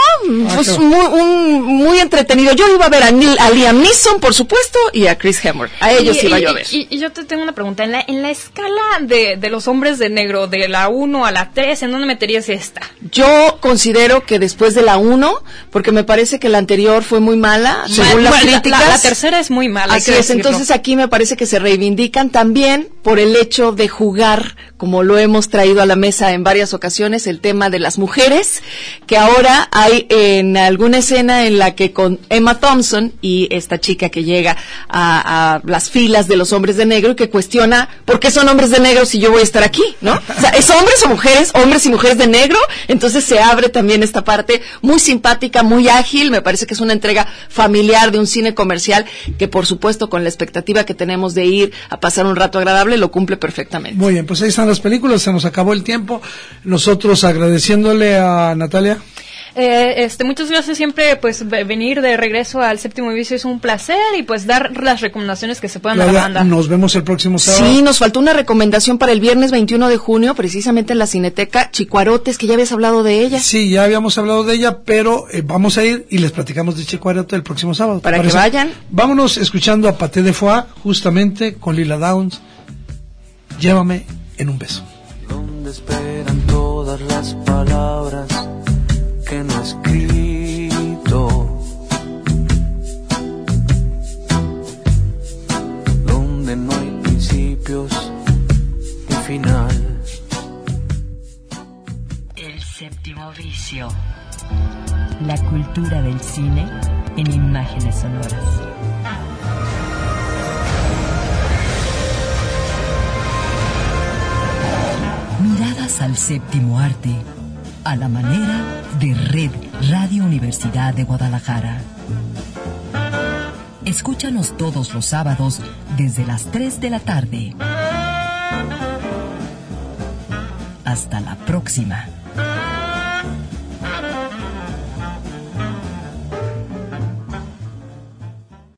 fue qué muy, un- muy entretenido. Yo iba a ver a, Neil- a Liam Neeson, por supuesto, y a Chris Hemsworth. A ellos y, iba y- yo a ver. Y, y yo te tengo una pregunta. En la, en la escala de, de los hombres de negro, de la 1 a la 3, ¿en dónde meterías esta? Yo considero que después de la 1, porque me parece que la anterior fue muy mala, Ma- según las bueno, críticas. La, la tercera es muy mala. Así que es, entonces aquí me parece que se reivindican también por el hecho de jugar, como lo hemos traído a la mesa en varias ocasiones, el tema de las mujeres, que ahora hay en alguna escena en la que con Emma Thompson y esta chica que llega a, las filas de los hombres de negro y que cuestiona por qué son hombres de negro si yo voy a estar aquí, ¿no? O sea, ¿es hombres o mujeres, hombres y mujeres de negro? Entonces se abre también esta parte muy simpática, muy ágil, me parece que es una entrega familiar de un cine comercial que por supuesto con la expectativa que tenemos de ir a pasar un rato agradable lo cumple perfectamente. Muy bien, pues ahí están las películas, se nos acabó el tiempo. Nosotros agradeciéndole a Natalia. Eh, este, muchas gracias siempre, pues, ve- venir de regreso al séptimo vicio es un placer y pues dar las recomendaciones que se puedan Claudia, banda. nos vemos el próximo sábado. Sí, nos faltó una recomendación para el viernes 21 de junio, precisamente en la Cineteca Chicuarotes, que ya habías hablado de ella. Sí, ya habíamos hablado de ella, pero eh, vamos a ir y les platicamos de Chicuarote el próximo sábado. ¿te Para que vayan. Vámonos escuchando a Paté de Foix, justamente con Lila Downs. Llévame en un beso. esperan todas las palabras que no he escrito, donde no hay principios ni final. El séptimo vicio. La cultura del cine en imágenes sonoras. Al séptimo arte, a la manera de Red Radio Universidad de Guadalajara. Escúchanos todos los sábados desde las 3 de la tarde. Hasta la próxima.